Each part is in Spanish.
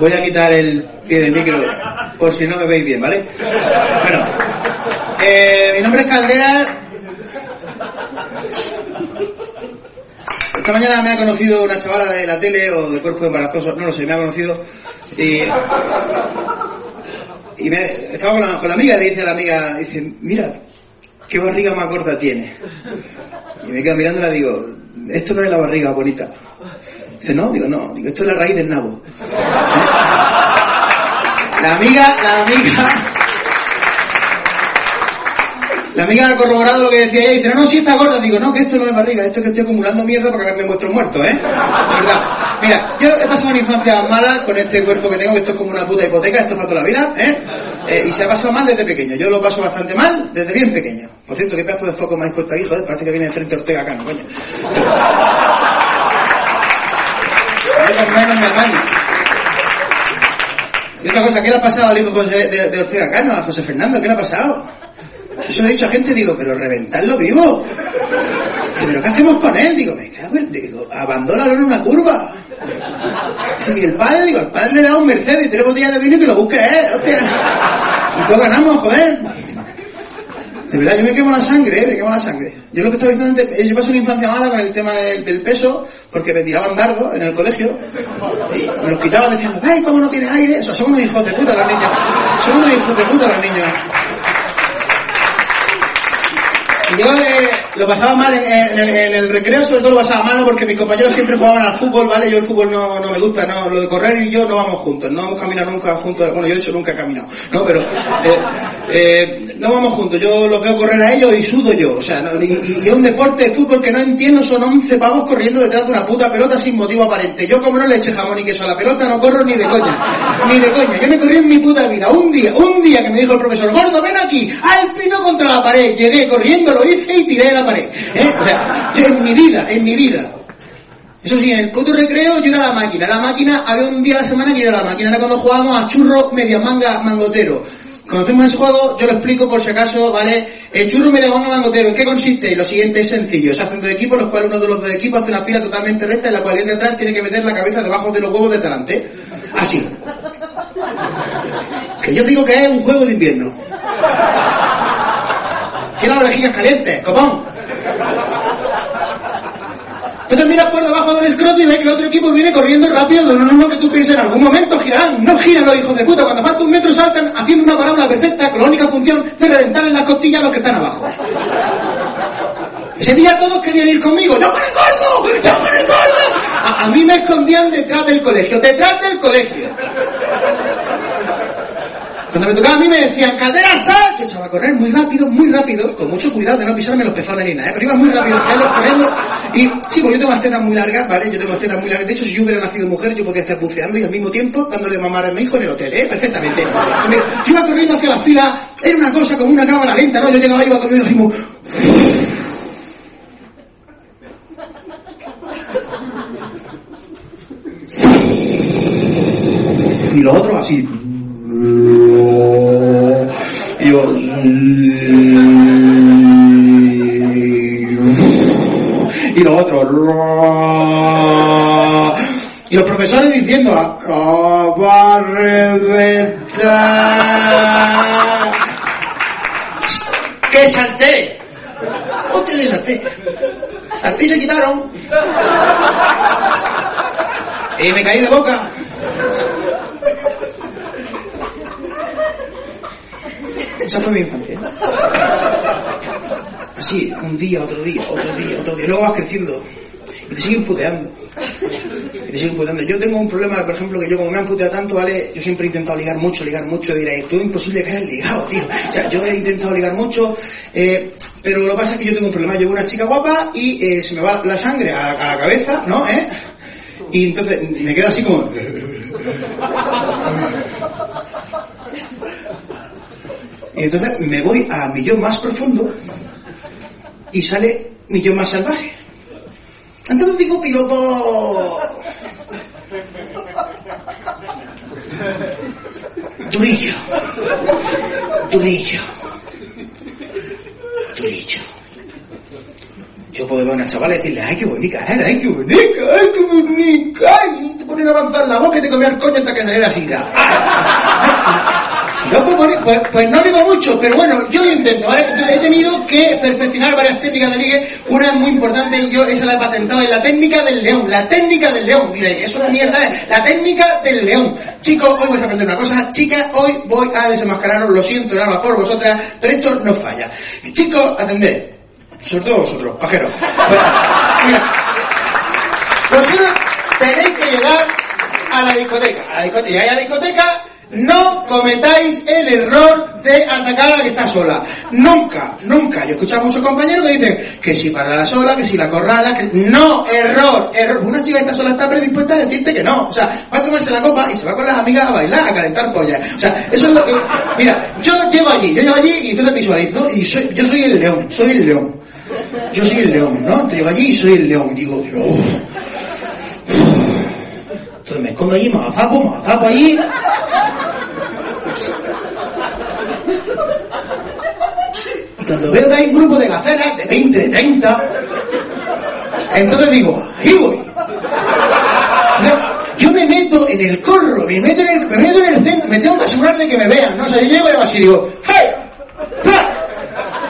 Voy a quitar el pie del micro por si no me veis bien, ¿vale? Bueno, eh, mi nombre es Caldera. Esta mañana me ha conocido una chavala de la tele o de cuerpo embarazoso, no lo sé, me ha conocido y, me, estaba con la, amiga y le dice a la amiga, dice, mira, qué barriga más gorda tiene. Y me quedo mirándola y digo, esto no es la barriga bonita. Dice, no, digo, no, digo, esto es la raíz del nabo. La amiga, la amiga, la amiga ha corroborado lo que decía ella y dice, no, no, si está gorda. Digo, no, que esto no es barriga, esto es que estoy acumulando mierda para cagarme en vuestros muertos, ¿eh? Verdad. Mira, yo he pasado una infancia mala con este cuerpo que tengo, que esto es como una puta hipoteca, esto es para toda la vida, ¿eh? Eh, y se ha pasado mal desde pequeño. Yo lo paso bastante mal desde bien pequeño. Por cierto, qué pedazo de foco habéis puesto ahí, joder, parece que viene de frente Ortega Cano, coño. Menos. Y otra cosa, ¿qué le ha pasado al hijo José de, de Ortega Cano, a José Fernando? ¿Qué le ha pasado? Eso le he dicho a gente, digo, pero reventarlo vivo. Dice, ¿pero qué hacemos con él? Digo, me cago en... Digo, abandónalo en una curva. Dice, y el padre, digo, el padre le da un Mercedes y tres botellas de vino y que lo busque él, hostia. Y todos ganamos, joder. De verdad, yo me quemo la sangre, ¿eh? me quemo la sangre. Yo lo que estaba diciendo antes, yo pasé una infancia mala con el tema del, peso, porque me tiraban dardos en el colegio, y me los quitaban diciendo, ¡ay, cómo no tienes aire! O sea, son unos hijos de puta los niños. Son unos hijos de puta los niños. Y yo eh, lo pasaba mal en, el, recreo, sobre todo lo pasaba mal porque mis compañeros siempre jugaban al fútbol, ¿vale? Yo el fútbol no, no me gusta, no, lo de correr y yo no vamos juntos, no hemos caminado nunca juntos, bueno, yo de hecho nunca he caminado, ¿no? Pero eh, eh, no vamos juntos, yo los veo correr a ellos y sudo yo, o sea, y, es un deporte de fútbol que no entiendo, son 11 pavos corriendo detrás de una puta pelota sin motivo aparente. Yo como no le eche jamón y queso a la pelota no corro ni de coña, ni de coña. Yo me corrí en mi puta vida, un día, un día que me dijo el profesor, gordo, ven aquí, al pino contra la pared, llegué corriendo, lo hice y tiré la ¿eh? O sea, en mi vida, en mi vida. Eso sí, en el puto recreo yo era la máquina. La máquina, había un día a la semana que era la máquina. Era cuando jugábamos a churro media manga mangotero. Conocemos ese juego, yo lo explico por si acaso, ¿vale? El churro media manga mangotero, ¿en qué consiste? Lo siguiente es sencillo. Se hacen dos equipos, los cuales uno de los dos equipos hace una fila totalmente recta en la cual el de atrás tiene que meter la cabeza debajo de los huevos de delante. Así. Que yo digo que es un juego de invierno. Tiene las orejillas calientes, copón. Entonces miras por debajo del escroto y ves que el otro equipo viene corriendo rápido, no, no, no, que tú pienses en algún momento girarán, no giran los hijos de puta, cuando falta un metro saltan haciendo una parábola perfecta con la única función de reventar en las costillas a los que están abajo. Ese día todos querían ir conmigo, ¡yo con el gordo! ¡yo con el gordo! A, a mí me escondían detrás del colegio, detrás del colegio. Cuando me tocaba a mí me decían, cadera, sal, echaba a correr muy rápido, muy rápido, con mucho cuidado de no pisarme los pezones ni nada, ¿eh? pero iba muy rápido, corriendo, y sí, porque yo tengo las tetas muy largas, ¿vale? Yo tengo las tetas muy largas, de hecho, si yo hubiera nacido mujer, yo podría estar buceando y al mismo tiempo dándole de mamar a mi hijo en el hotel, ¿eh? Perfectamente. Yo iba corriendo hacia la fila, era una cosa como una cámara lenta, ¿no? Yo llegaba, iba corriendo y como... Y los otros así... Y los otros. Y los profesores diciendo, "Ah, va a reventar. ¡Que salté! ¡Hostia, que salté! Salté y se quitaron. Y me caí de boca. Esa fue mi infancia. Así, un día, otro día, otro día, otro día. Luego vas creciendo y te siguen puteando. Y te siguen puteando. Yo tengo un problema, por ejemplo, que yo como me han puteado tanto, ¿vale? Yo siempre he intentado ligar mucho, ligar mucho. Diréis, tú es imposible que hayas ligado, tío. O sea, yo he intentado ligar mucho, eh, pero lo que pasa es que yo tengo un problema. Llevo una chica guapa y eh, se me va la sangre a, la cabeza, ¿no? ¿Eh? Y entonces me quedo así como... entonces me voy a mi yo más profundo y sale mi yo más salvaje. Entonces digo piropo... Durillo. Durillo. Durillo. Yo puedo ver a una chavala y decirle, ay, qué bonita era, ay, qué bonita, ay, qué bonita, ay, te ponen a avanzar la boca y te comía el coño hasta que saliera así. No, pues, pues, no digo mucho, pero bueno, yo lo intento, ¿vale? He tenido que perfeccionar varias técnicas de ligue. Una es muy importante y yo esa la he patentado, es la técnica del león. La técnica del león. Diréis, eso es una mierda, ¿eh? La técnica del león. Chicos, hoy vais a aprender una cosa. Chicas, hoy voy a desenmascararos, lo siento, nada por vosotras, pero esto no falla. Chicos, atended. Sobre todo vosotros, pajeros. Bueno, mira. Vosotros tenéis que llegar a la discoteca. A la discoteca. A la discoteca, no cometáis el error de atacar a la que está sola. Nunca, nunca. Yo he a muchos compañeros que dicen que si para la sola, que si la corrala, que... No, error, error. Una chica que está sola está predispuesta a decirte que no. O sea, va a tomarse la copa y se va con las amigas a bailar, a calentar pollas. O sea, eso es lo que... Mira, yo llego allí, yo llego allí y entonces visualizo y soy, yo soy el león, soy el león. Yo soy el león, ¿no? Te llego allí y soy el león. Y digo, "Uf". Entonces me escondo allí, me agazapo, me agazapo allí. Y cuando veo que hay un grupo de gaceras de 20, de 30, entonces digo, ahí voy. Yo me meto en el corro, me meto en el, me meto en el centro, me tengo que asegurar de que me vean, ¿no? Sea, yo llego y hago así, digo, ¡hey!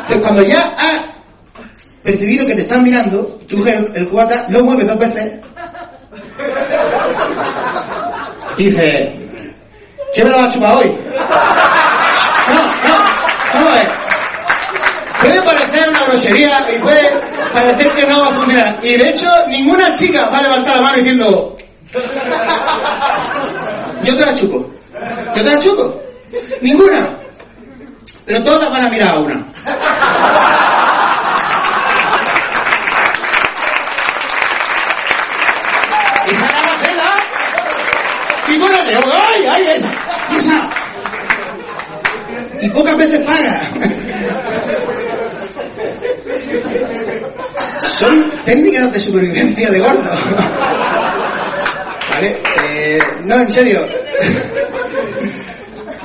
Entonces cuando ya has percibido que te están mirando, tú el, el cubata, lo mueves dos veces dice, ¿quién me lo va a chupar hoy? No, no, vamos a ver. Puede parecer una grosería y puede parecer que no va a funcionar. Y de hecho, ninguna chica va a levantar la mano diciendo, yo te la chupo. Yo te la chupo. Ninguna. Pero todas van a mirar a una. Y sale a la cena. Y bueno, te digo, ¡ay, ay, esa! ¡Esa! Y pocas veces paga. Son técnicas de supervivencia de gordo. ¿Vale? Eh, no, en serio.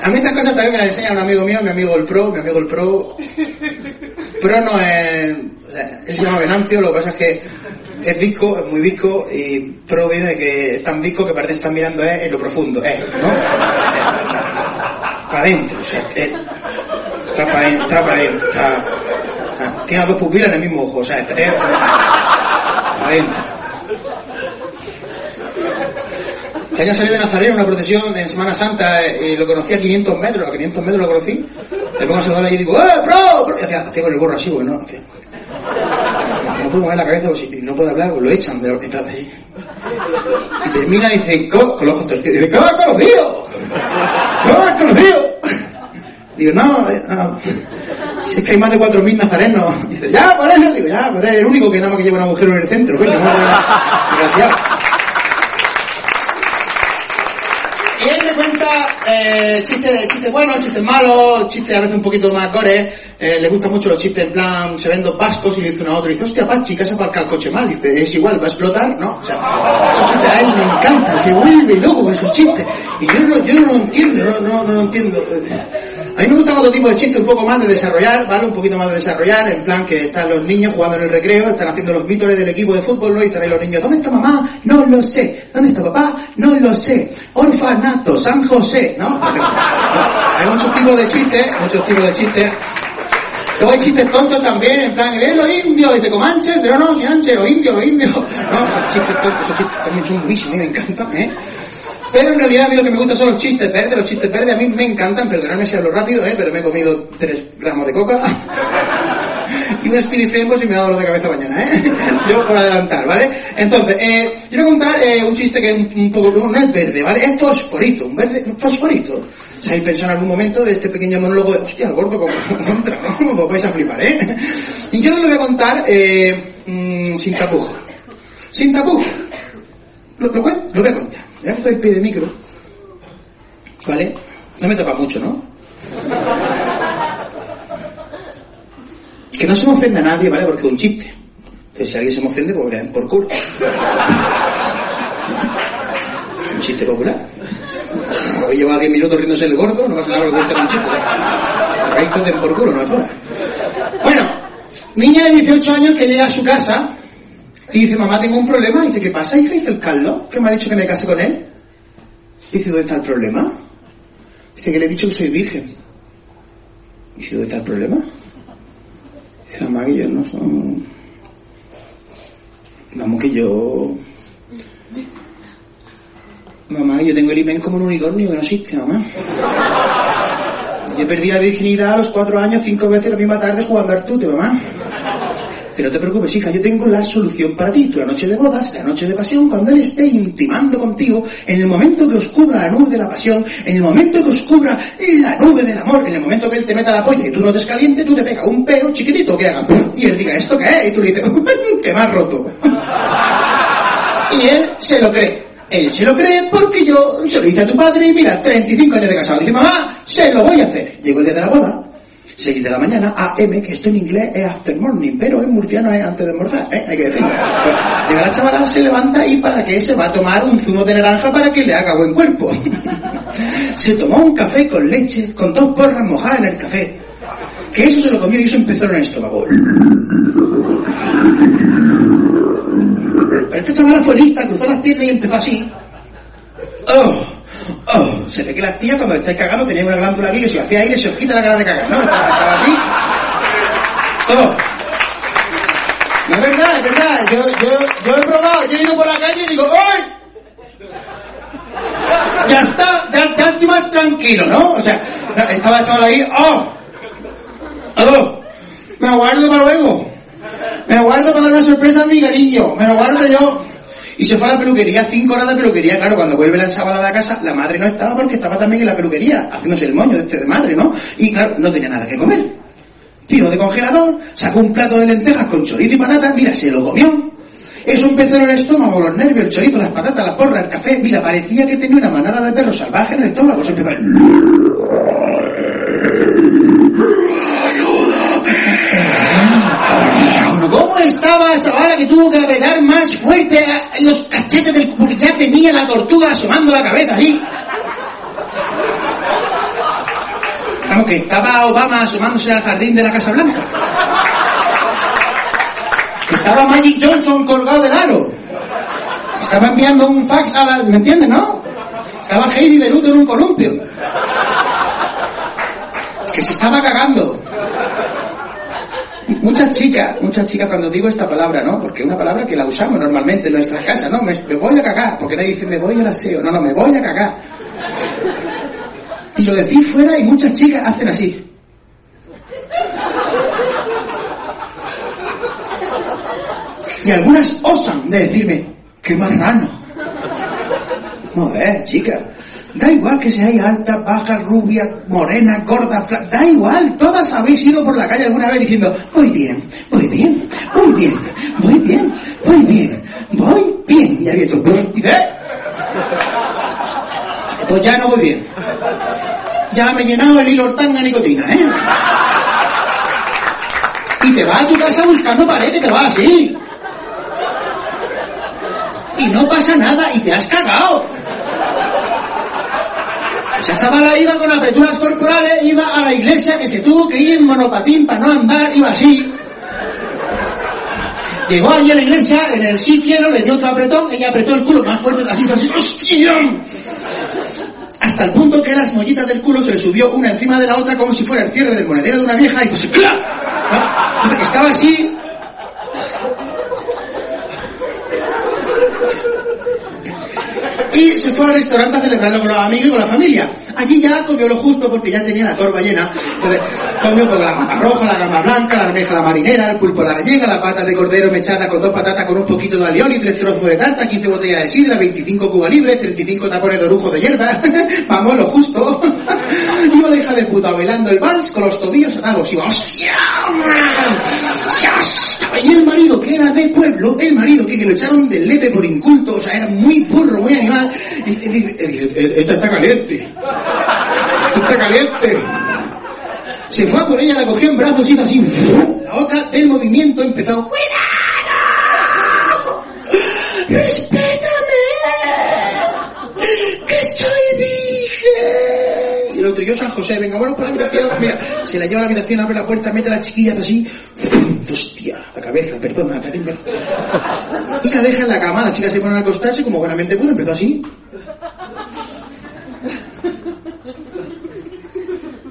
A mí estas cosas también me las enseña un amigo mío, mi amigo el Pro, mi amigo el Pro. Pro no es... Él se llama Venancio, lo que pasa es que es visco, es muy visco, y Pro viene de que es tan visco que parece que están mirando eh, en lo profundo, eh. Para adentro, o sea, eh, está para adentro, está para adentro, tiene dos pupilas en el mismo ojo, o sea, está, eh, para adentro. Que haya salido de Nazareno en una procesión en Semana Santa eh, lo conocí a 500 metros, a 500 metros lo conocí, le pongo a saludar y digo, ¡eh, bro! bro! Y hacía, hacía con el gorro así, porque no, hacía. No puedo mover la cabeza, o si no puede hablar, pues lo echan de la orquesta así. Y termina y dice. Con los ojos torcidos, dice, ¿cómo has conocido? ¿Cómo has conocido? Digo, no, eh, no. Si es que hay más de 4.000 nazarenos. Dice, ya, por eso. Digo, ya, pero es el único que nada más que lleva un agujero en el centro, coño. no, Desgraciado. Y él me cuenta eh, chistes, chistes buenos, chistes malos, chistes a veces un poquito más gore. Eh, le gustan mucho los chistes en plan, se ven dos vascos y le dice uno a otro, y dice, hostia, Pachi, que has aparcado el coche mal. Dice, es igual, va a explotar, ¿no? O sea, a él le encantan, se vuelve loco con esos chistes. Y yo no, yo no lo entiendo, no, no, no lo entiendo. A mí me gusta otro tipo de chiste un poco más de desarrollar, ¿vale? Un poquito más de desarrollar, en plan que están los niños jugando en el recreo, están haciendo los vítores del equipo de fútbol, ¿no? Y están ahí los niños, ¿dónde está mamá? No lo sé. ¿Dónde está papá? No lo sé. Orfanato, San José, ¿no? Hay muchos tipos de chistes, muchos tipos de chistes. Luego hay chistes tontos también, en plan, ¿eh? Los indios, dice Comanche, pero no, sin anche, los indios, los indios. No, esos chistes tontos, esos chistes también son buenísimos, me encantan, ¿eh? Pero en realidad a mí lo que me gusta son los chistes verdes, los chistes verdes a mí me encantan, perdonadme si hablo rápido, ¿eh? pero me he comido 3 gramos de coca y un Speedy Flame por si me da dolor de cabeza mañana, ¿eh? Yo por adelantar, ¿vale? Entonces, eh, yo voy a contar eh, un chiste que es un, poco, no es verde, ¿vale? Es fosforito, un verde, un fosforito. O sea, pensado en algún momento de este pequeño monólogo de, hostia, el gordo como entra, ¿no? Os vais a flipar, ¿eh? Y yo lo voy a contar eh, mm, sin tapujos. Sin tapujos. Lo, lo, lo voy a contar. Ya estoy el pie de micro. ¿Vale? No me tapa mucho, ¿no? Que no se me ofenda a nadie, ¿vale? Porque es un chiste. Entonces, si alguien se me ofende, pues que le den por culo. Un chiste popular. Hoy lleva 10 minutos riéndose el gordo, no pasa nada porque cuente un chiste. Ahí que den por culo, no me jodas. Bueno, niña de 18 años que llega a su casa y dice, mamá, tengo un problema. Y dice, ¿qué pasa, hija? Dice el Carlos, que me ha dicho que me case con él. Dice, ¿dónde está el problema? Dice que le he dicho que soy virgen. Dice, ¿dónde está el problema? Dice, mamá, que yo no soy... Vamos, que yo... Mamá, yo tengo el imen como un unicornio que no existe, mamá. Yo perdí la virginidad a los cuatro años, cinco veces la misma tarde jugando al tute, mamá. Pero no te preocupes, hija, yo tengo la solución para ti. Tú la noche de bodas, la noche de pasión, cuando él esté intimando contigo, en el momento que os cubra la nube de la pasión, en el momento que os cubra la nube del amor, en el momento que él te meta la polla y tú no te tú te pegas un peo chiquitito que haga. Y él diga, ¿esto qué es? Y tú le dices, que me has roto. Y él se lo cree. Él se lo cree porque yo se lo dije a tu padre y mira, 35 años de casado. Dice, mamá, se lo voy a hacer. Llegó el día de la boda. 6 de la mañana, AM, que esto en inglés es after morning, pero en murciano es antes de almorzar, ¿eh? hay que decirlo. Llega la chavala, se levanta y para qué se va a tomar un zumo de naranja para que le haga buen cuerpo. se tomó un café con leche, con dos porras mojadas en el café. Que eso se lo comió y eso empezó en el estómago. Pero esta chavala fue lista, cruzó las piernas y empezó así. Oh, oh. Se ve que la tía cuando estáis cagando tenía una glándula aquí que si hacía aire se os quita la gana de cagar, ¿no? Estaba, así. Oh. No es verdad, es verdad. Yo, yo, yo he probado, yo he ido por la calle y digo, ¡ay! Ya está, ya, ya estoy más tranquilo, ¿no? O sea, estaba el chaval ahí, ¡oh! ¡Oh! Me lo guardo para luego. Me lo guardo para dar una sorpresa a mi cariño. Me lo guardo yo. Y se fue a la peluquería, cinco horas de peluquería. Claro, cuando vuelve la chavala a la casa, la madre no estaba porque estaba también en la peluquería, haciéndose el moño de este de madre, ¿no? Y claro, no tenía nada que comer. Tiró de congelador, sacó un plato de lentejas con chorito y patata, mira, se lo comió. Eso empezó en el estómago, los nervios, el chorito, las patatas, la porra, el café. Mira, parecía que tenía una manada de perros salvajes en el estómago. Se empezó a... ¿Cómo que tuvo que apretar más fuerte los cachetes del... porque ya tenía la tortuga asomando la cabeza allí? Vamos, que estaba Obama asomándose al jardín de la Casa Blanca. Estaba Magic Johnson colgado del aro. Estaba enviando un fax a la... ¿Me entiendes, no? Estaba Heidi de luto en un columpio. Que se estaba cagando. Muchas chicas, muchas chicas cuando digo esta palabra, ¿no? Porque es una palabra que la usamos normalmente en nuestras casas, ¿no? Me, voy a cagar, porque nadie dice me voy al aseo, no, no, me voy a cagar. Y lo decís fuera y muchas chicas hacen así. Y algunas osan de decirme, qué marrano. No ves, chica. Da igual que seáis alta, baja, rubia, morena, gorda, flaca. Da igual. Todas habéis ido por la calle alguna vez diciendo, voy bien, voy bien, voy bien, voy bien, voy bien, voy bien. Y hecho, y ve. Pues ya no voy bien. Ya me he llenado el hilo tanga nicotina, ¿eh? Y te vas a tu casa buscando pared que te vas así. Y no pasa nada y te has cagado. Esa chavala iba con apreturas corporales, iba a la iglesia que se tuvo que ir en monopatín para no andar, iba así. Llegó allí a la iglesia, en el sí quiero, le dio otro apretón, ella apretó el culo más fuerte, así, así, ¡hostia! Hasta el punto que las mollitas del culo se le subió una encima de la otra como si fuera el cierre del monedero de una vieja y pues ¡clac! Estaba así. Y se fue al restaurante a celebrarlo con los amigos y con la familia. Allí ya comió lo justo porque ya tenía la torba llena. Entonces, comió pues, la gamba roja, la gamba blanca, la almeja la marinera, el pulpo la gallega, la pata de cordero mechada con dos patatas con un poquito de alioli, tres trozos de tarta, 15 botellas de sidra, 25 cubas libres, 35 tapones de orujo de hierba. Vamos, lo justo. La hija de puta bailando el vals con los tobillos atados. Iba, ¡hostia! Y el marido, que era de pueblo, el marido que, que lo echaron del lete por inculto, o sea, era muy burro, muy animal, y, y esta está caliente. Está caliente. Se fue a por ella, la cogió en brazos y hizo así. La otra del movimiento empezó. ¡Cuidado! ¡Respétame! ¡Que soy yo San José, venga, bueno, por la habitación. Mira, se la lleva a la habitación, abre la puerta, mete a la chiquilla así. Hostia, la cabeza, perdona, cariño. Y la deja en la cama, la chica se pone a acostarse como buenamente pudo, empezó así.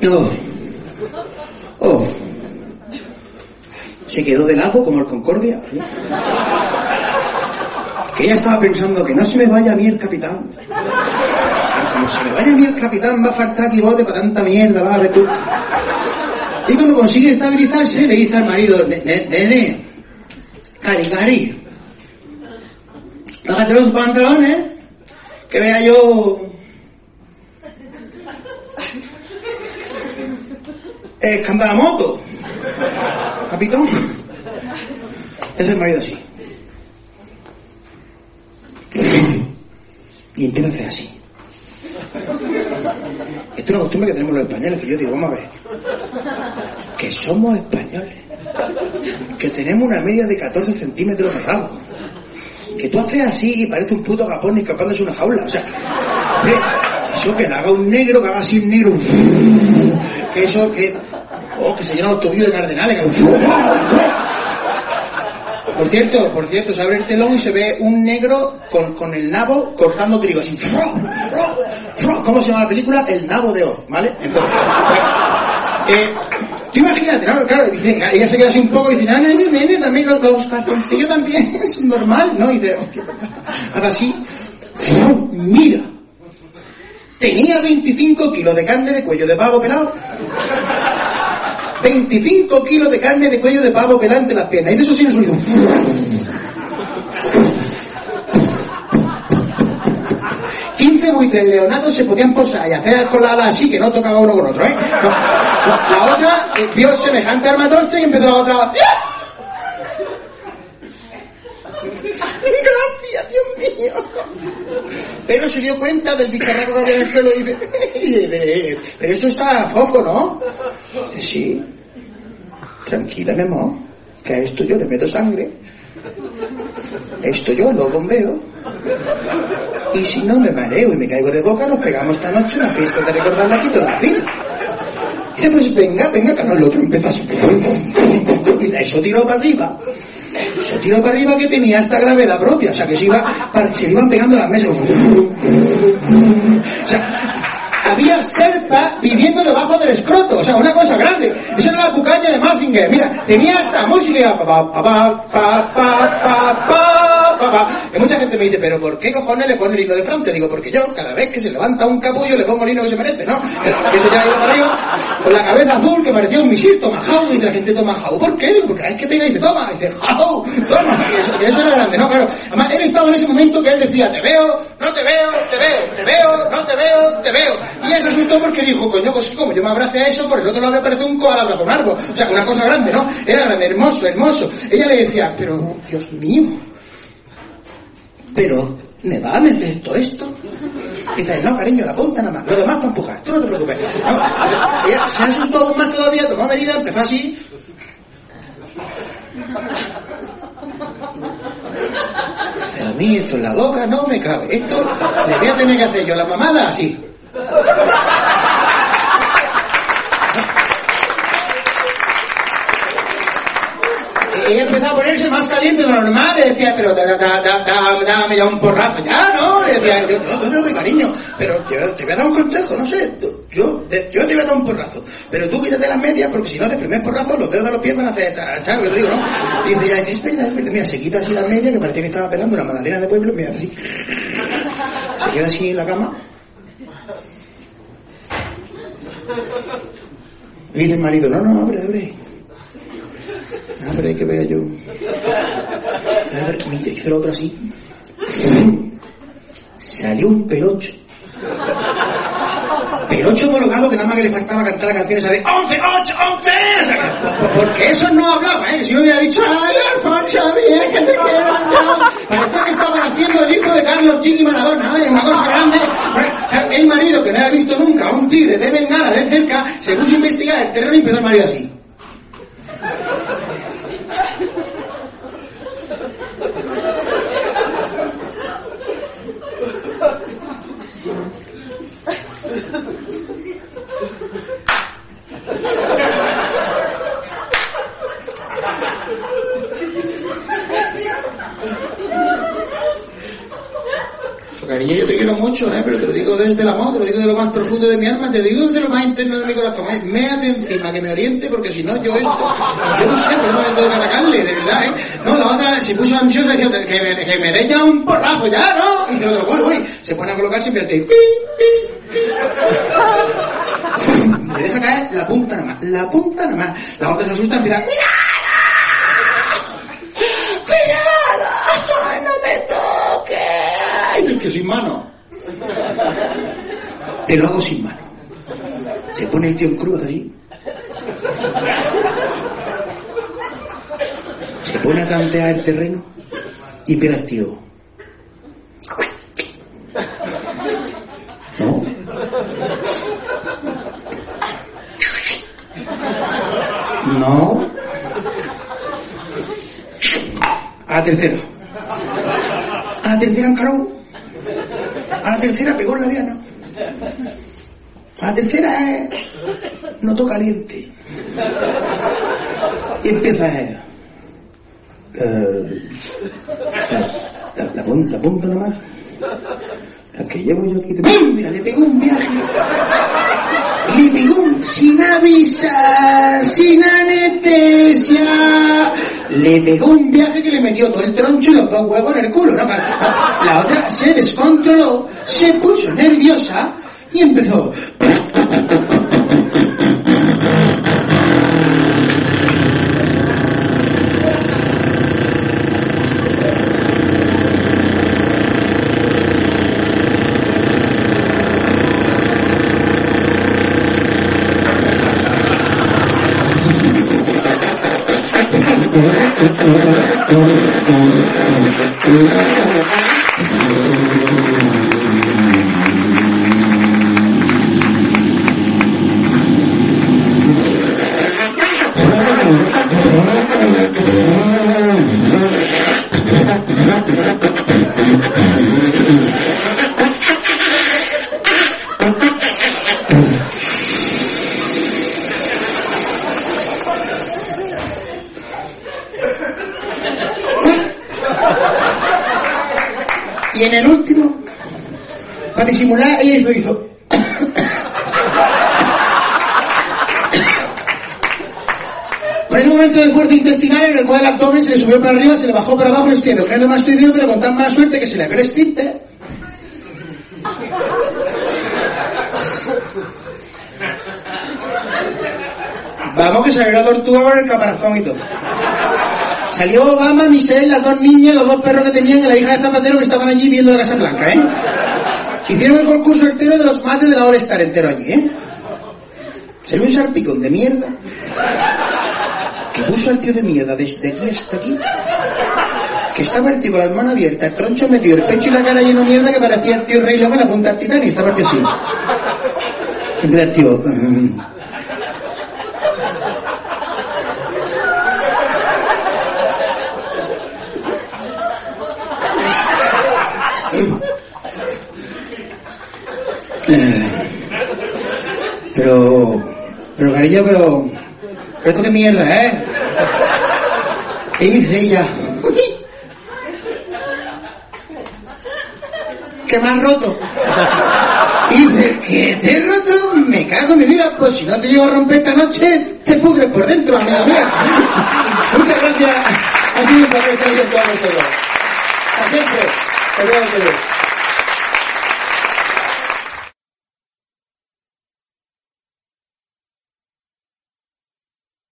Oh. Oh. Se quedó de lado como el Concordia. Que ella estaba pensando que no se me vaya a mí el capitán. Como se me vaya a mí el capitán va a faltar aquí bote para tanta mierda, va a ver tú. Y cuando consigue estabilizarse, le dice al marido, "Ne- nene, cari, cari, bájate los pantalones, que vea yo eh, que anda la moto. Capitán. Es el marido así. Y hacer así. Esto es una costumbre que tenemos los españoles, que yo digo, vamos a ver. Que somos españoles. Que tenemos una media de 14 centímetros de rabo. Que tú haces así y parece un puto japón escapándose una jaula. O sea, eso que le haga un negro, que haga así un negro. Que eso, que. Oh, que se llena los tobillos de cardenales. que- Por cierto, por cierto, se abre el telón y se ve un negro con, con el nabo cortando trigo, así. ¿Cómo se llama la película? El nabo de Oz, ¿vale? Entonces, eh, tú imagínate, ¿no? Claro, dice, ella se queda así un poco y dice, ah, nene, nene, también los, los cartoncillos también es normal, ¿no? Y dice, hostia, hace así, mira, tenía 25 kilos de carne de cuello de pavo pelado. 25 kilos de carne de cuello de pavo pelado entre las piernas. Y de eso sí el sonido. 15 buitres leonados se podían posar y hacer con así que no tocaba uno con otro, ¿eh? La, otra eh, vio semejante armatoste y empezó la otra. Gracias, Dios mío. Pero se dio cuenta del bicharraco que había en el suelo y dice, pero esto está fofo, ¿no? Dice, sí. Tranquila, mi amor, que a esto yo le meto sangre. Esto yo lo bombeo. Y si no me mareo y me caigo de boca, nos pegamos esta noche una fiesta de recordarla aquí toda la vida. Y dice, pues venga, venga, que no, el otro empezó. Mira, eso tiró para arriba. Eso tiró para arriba que tenía esta gravedad propia. O sea, que se, iba, se iban pegando las mesas. Había serpa viviendo debajo del escroto. O sea, una cosa grande. Eso era la cucaña de Mazinger. Mira, tenía hasta música. Pa, pa, pa, Que mucha gente me dice, pero ¿por qué cojones le pone el hilo de frente? Digo, porque yo, cada vez que se levanta un capullo, le pongo el hilo que se merece, ¿no? Que eso ya iba para arriba, con la cabeza azul, que parecía un misil, toma jau, y la gente toma jau. ¿Por qué? Digo, porque vez que te dice, toma, y dice, jau, toma. Y eso, y era grande, ¿no? Claro. Además, él estaba en ese momento que él decía, te veo, no te veo, te veo, te veo, no te veo, te veo. Y ella se asustó porque dijo, coño, pues como yo me abrace a eso, por el otro lado me parece un koala abrazo largo. O sea, una cosa grande, ¿no? Era grande, hermoso, hermoso. Ella le decía, pero, Dios mío, pero, ¿me va a meter todo esto? Y dice, no, cariño, la punta nada más, lo demás para empujar, tú no te preocupes. Se asustó aún más todavía, tomó medida, empezó así. Dice, a mí esto en la boca no me cabe, esto le voy a tener que hacer yo la mamada así. Ella empezó a ponerse más caliente de lo normal, le decía, pero da- da- da- da- dame ya un porrazo, ya, ¿no? Le decía, no, no doy cariño, pero te, te voy a dar un consejo, no sé, yo, te- yo te voy a dar un porrazo, pero tú quítate las medias, porque si no, de primer porrazo, los dedos de los pies van a hacer, ¿sabes lo que te digo, no? Y dice, ya, es verdad, mira, se quita así las medias, que parecía que estaba pelando una magdalena de pueblo, mira, así, se queda así en la cama, y dice el marido, no, no, abre, abre. Hay que ver yo. A ver, mira, hizo el otro así. Salió un pelocho. Pelocho colocado que nada más que le faltaba cantar la canción esa de ¡Once, ocho, once! O sea, que- Porque eso no hablaba, ¿eh? Si no hubiera dicho ¡Ay, Alfonso, bien, que te quiero! Parecía que estaban haciendo el hijo de Carlos Chiqui Maradona, ¿eh? Una cosa grande. El marido, que no había visto nunca a un tigre de bengala de cerca, se puso a investigar el terreno y empezó el marido así. Cariño, yo te quiero mucho, ¿eh? pero te lo digo desde el amor, te lo digo de lo más profundo de mi alma, te lo digo desde lo más interno de mi corazón. ¿eh? Méate encima, que me oriente, porque si no, yo esto, yo no sé por dónde tengo que atacarle, de verdad, ¿eh? No, la otra se puso ansiosa y decía, que me, que me dé un porrazo, ya, ¿no? Y dice otro, voy, voy. Se pone a colocarse y empieza pi, pi, pi. Deja caer la punta nada más, la punta nada más. La otra se asusta y empieza, ¡Mira! ¡Cuidado! ¡No me que sin mano. Te lo hago sin mano. Se pone el tío en cruz así. Se pone a tantear el terreno y empieza el tío. ¿No? No. A tercera. A tercera encaró. A la tercera pegó en la diana. A la tercera es noto caliente. Y empieza a eh, la, la, punta, la punta nada más. La que llevo yo aquí. ¡Pum! Mira, le pegó un viaje. Le pegó un sin avisar, sin anestesia. Le pegó un viaje que le metió todo el troncho y los dos huevos en el culo. ¿no? La otra se descontroló, se puso nerviosa y empezó. Thank you. Disimular, ella hizo, hizo. Por ese momento de fuerza intestinal en el cual el abdomen se le subió para arriba, se le bajó para abajo el izquierdo. Que es lo más estoy pero con tan mala suerte que se le esfínter. Vamos que salió la tortuga con el caparazón y todo. Salió Obama, Michelle, las dos niñas, los dos perros que tenían y la hija de Zapatero que estaban allí viendo la Casa Blanca, ¿eh? Hicieron el concurso entero de los mates de la All Star entero allí, ¿eh? Salió un sarpicón de mierda que puso al tío de mierda desde aquí hasta aquí que estaba el tío con las manos abiertas, el troncho metido, el pecho y la cara lleno de mierda que parecía el tío Rey León en la punta del Titanic, estaba el tío así. El tío... Eh, Pero, pero cariño, pero, pero esto qué mierda, ¿eh? ¿Qué dice ella? ¿Qué me has roto? Y dice, ¿qué te he roto? Me cago en mi vida. Pues si no te llego a romper esta noche, te pudres por dentro, amiga mía. Muchas gracias. Ha sido un placer estar con todos vosotros. Hasta siempre. Te veo, te.